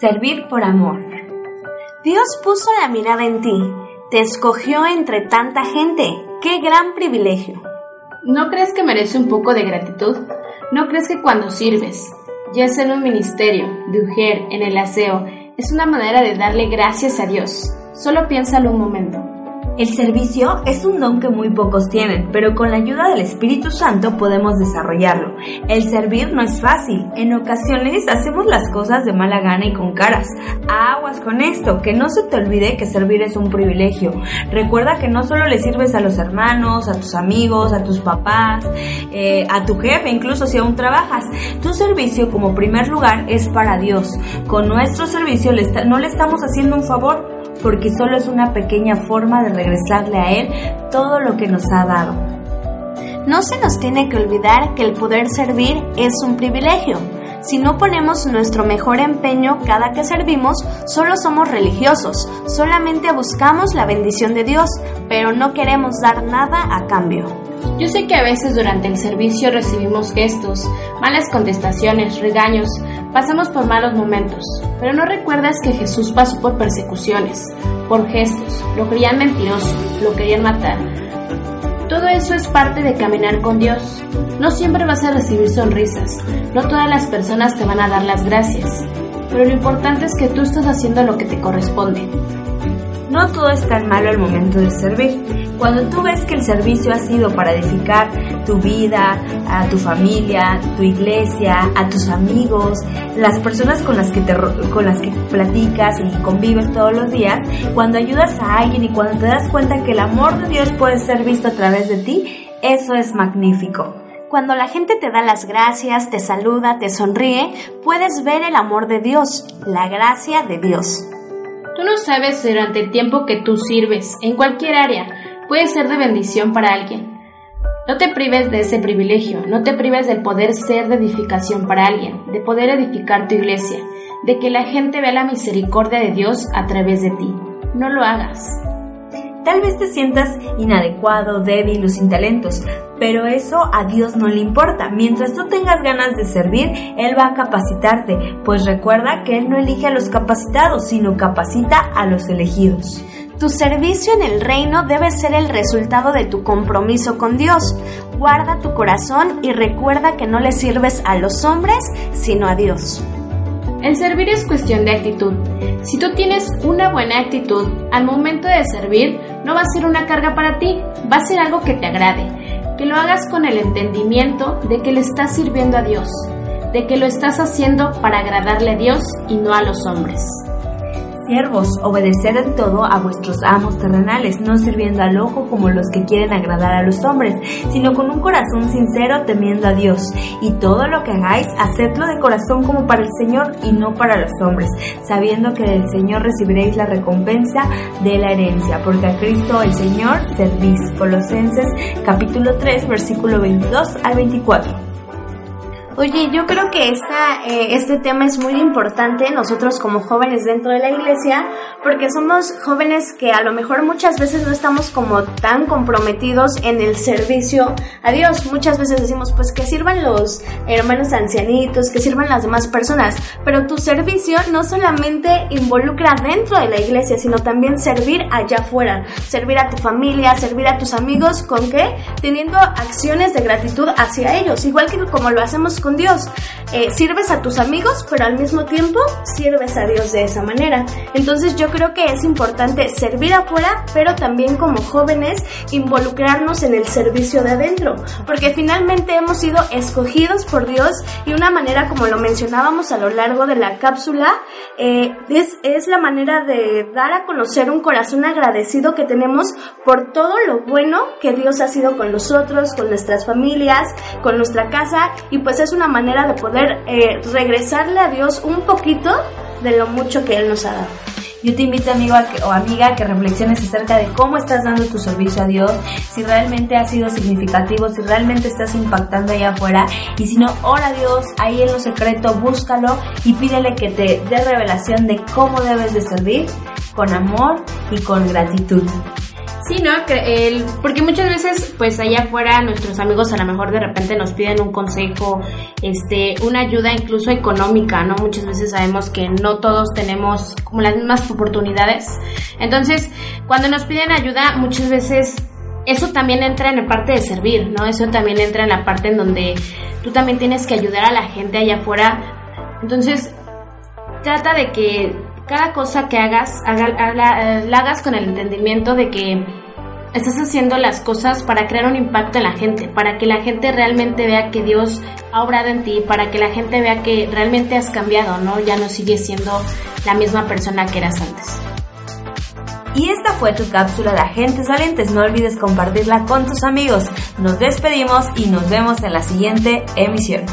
Servir por amor. Dios puso la mirada en ti, te escogió entre tanta gente. ¡Qué gran privilegio! ¿No crees que merece un poco de gratitud? ¿No crees que cuando sirves, ya sea en un ministerio, de mujer, en el aseo, es una manera de darle gracias a Dios? Solo piénsalo un momento. El servicio es un don que muy pocos tienen, pero con la ayuda del Espíritu Santo podemos desarrollarlo. El servir no es fácil. En ocasiones hacemos las cosas de mala gana y con caras. Aguas con esto, que no se te olvide que servir es un privilegio. Recuerda que no solo le sirves a los hermanos, a tus amigos, a tus papás, eh, a tu jefe, incluso si aún trabajas. Tu servicio como primer lugar es para Dios. Con nuestro servicio no le estamos haciendo un favor, porque solo es una pequeña forma de regresarle a Él todo lo que nos ha dado. No se nos tiene que olvidar que el poder servir es un privilegio. Si no ponemos nuestro mejor empeño cada que servimos, solo somos religiosos, solamente buscamos la bendición de Dios, pero no queremos dar nada a cambio. Yo sé que a veces durante el servicio recibimos gestos, malas contestaciones, regaños, pasamos por malos momentos, pero no recuerdas que Jesús pasó por persecuciones, por gestos, lo querían mentiroso, lo querían matar. Todo eso es parte de caminar con Dios. No siempre vas a recibir sonrisas, no todas las personas te van a dar las gracias, pero lo importante es que tú estás haciendo lo que te corresponde. No todo es tan malo al momento de servir. Cuando tú ves que el servicio ha sido para edificar tu vida, a tu familia, tu iglesia, a tus amigos, las personas con las que te, con las que platicas y convives todos los días, cuando ayudas a alguien y cuando te das cuenta que el amor de Dios puede ser visto a través de ti, eso es magnífico. Cuando la gente te da las gracias, te saluda, te sonríe, puedes ver el amor de Dios, la gracia de Dios. Tú no sabes durante el tiempo que tú sirves, en cualquier área, puede ser de bendición para alguien. No te prives de ese privilegio, no te prives del poder ser de edificación para alguien, de poder edificar tu iglesia, de que la gente vea la misericordia de Dios a través de ti. No lo hagas. Tal vez te sientas inadecuado, débil o sin talentos, pero eso a Dios no le importa. Mientras tú tengas ganas de servir, Él va a capacitarte, pues recuerda que Él no elige a los capacitados, sino capacita a los elegidos. Tu servicio en el reino debe ser el resultado de tu compromiso con Dios. Guarda tu corazón y recuerda que no le sirves a los hombres, sino a Dios. El servir es cuestión de actitud. Si tú tienes una buena actitud al momento de servir, no va a ser una carga para ti, va a ser algo que te agrade, que lo hagas con el entendimiento de que le estás sirviendo a Dios, de que lo estás haciendo para agradarle a Dios y no a los hombres. Siervos, obedeced en todo a vuestros amos terrenales, no sirviendo al ojo como los que quieren agradar a los hombres, sino con un corazón sincero temiendo a Dios. Y todo lo que hagáis, hacedlo de corazón como para el Señor y no para los hombres, sabiendo que del Señor recibiréis la recompensa de la herencia, porque a Cristo el Señor servís. Colosenses capítulo 3, versículo 22 al 24. Oye, yo creo que esta, eh, este tema es muy importante nosotros como jóvenes dentro de la iglesia, porque somos jóvenes que a lo mejor muchas veces no estamos como tan comprometidos en el servicio a Dios. Muchas veces decimos, pues que sirvan los hermanos ancianitos, que sirvan las demás personas, pero tu servicio no solamente involucra dentro de la iglesia, sino también servir allá afuera, servir a tu familia, servir a tus amigos, ¿con qué? Teniendo acciones de gratitud hacia ellos, igual que como lo hacemos con Dios. Eh, sirves a tus amigos, pero al mismo tiempo sirves a Dios de esa manera. Entonces yo creo que es importante servir afuera, pero también como jóvenes involucrarnos en el servicio de adentro, porque finalmente hemos sido escogidos por Dios y una manera como lo mencionábamos a lo largo de la cápsula, eh, es, es la manera de dar a conocer un corazón agradecido que tenemos por todo lo bueno que Dios ha sido con nosotros, con nuestras familias, con nuestra casa y pues es una manera de poder eh, regresarle a Dios un poquito de lo mucho que Él nos ha dado. Yo te invito amigo o amiga a que reflexiones acerca de cómo estás dando tu servicio a Dios, si realmente ha sido significativo, si realmente estás impactando allá afuera y si no, ora a Dios ahí en lo secreto, búscalo y pídele que te dé revelación de cómo debes de servir con amor y con gratitud. Sí, ¿no? El, porque muchas veces, pues allá afuera, nuestros amigos a lo mejor de repente nos piden un consejo, este, una ayuda incluso económica, ¿no? Muchas veces sabemos que no todos tenemos como las mismas oportunidades. Entonces, cuando nos piden ayuda, muchas veces eso también entra en la parte de servir, ¿no? Eso también entra en la parte en donde tú también tienes que ayudar a la gente allá afuera. Entonces, trata de que cada cosa que hagas, eh, la hagas con el entendimiento de que estás haciendo las cosas para crear un impacto en la gente, para que la gente realmente vea que Dios ha obrado en ti, para que la gente vea que realmente has cambiado, ¿no? Ya no sigues siendo la misma persona que eras antes. Y esta fue tu cápsula de Agentes Valientes. No olvides compartirla con tus amigos. Nos despedimos y nos vemos en la siguiente emisión.